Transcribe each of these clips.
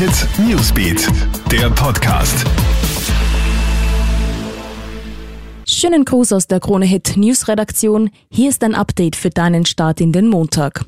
Hit Newsbeat, der Podcast. Schönen Gruß aus der Krone Hit News Redaktion. Hier ist ein Update für deinen Start in den Montag.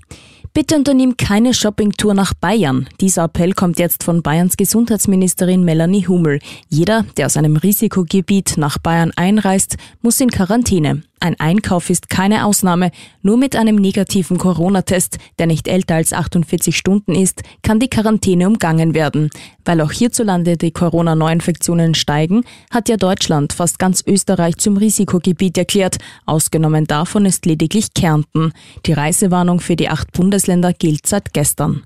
Bitte unternimm keine Shoppingtour nach Bayern. Dieser Appell kommt jetzt von Bayerns Gesundheitsministerin Melanie Hummel. Jeder, der aus einem Risikogebiet nach Bayern einreist, muss in Quarantäne. Ein Einkauf ist keine Ausnahme. Nur mit einem negativen Corona-Test, der nicht älter als 48 Stunden ist, kann die Quarantäne umgangen werden. Weil auch hierzulande die Corona-Neuinfektionen steigen, hat ja Deutschland fast ganz Österreich zum Risikogebiet erklärt. Ausgenommen davon ist lediglich Kärnten. Die Reisewarnung für die acht Bundesländer gilt seit gestern.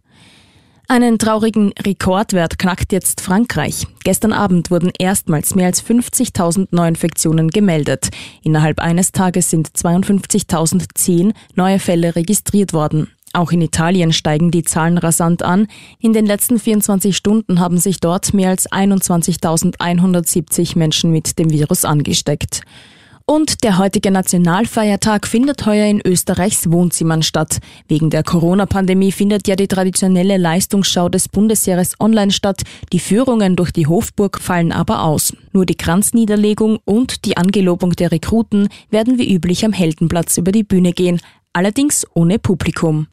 Einen traurigen Rekordwert knackt jetzt Frankreich. Gestern Abend wurden erstmals mehr als 50.000 Neuinfektionen gemeldet. Innerhalb eines Tages sind 52.010 neue Fälle registriert worden. Auch in Italien steigen die Zahlen rasant an. In den letzten 24 Stunden haben sich dort mehr als 21.170 Menschen mit dem Virus angesteckt. Und der heutige Nationalfeiertag findet heuer in Österreichs Wohnzimmern statt. Wegen der Corona-Pandemie findet ja die traditionelle Leistungsschau des Bundesheeres online statt. Die Führungen durch die Hofburg fallen aber aus. Nur die Kranzniederlegung und die Angelobung der Rekruten werden wie üblich am Heldenplatz über die Bühne gehen, allerdings ohne Publikum.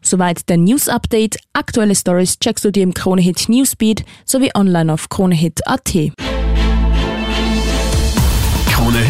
Soweit der News Update. Aktuelle Stories checkst du dir im Kronehit Newsbeat sowie online auf kronehit.at.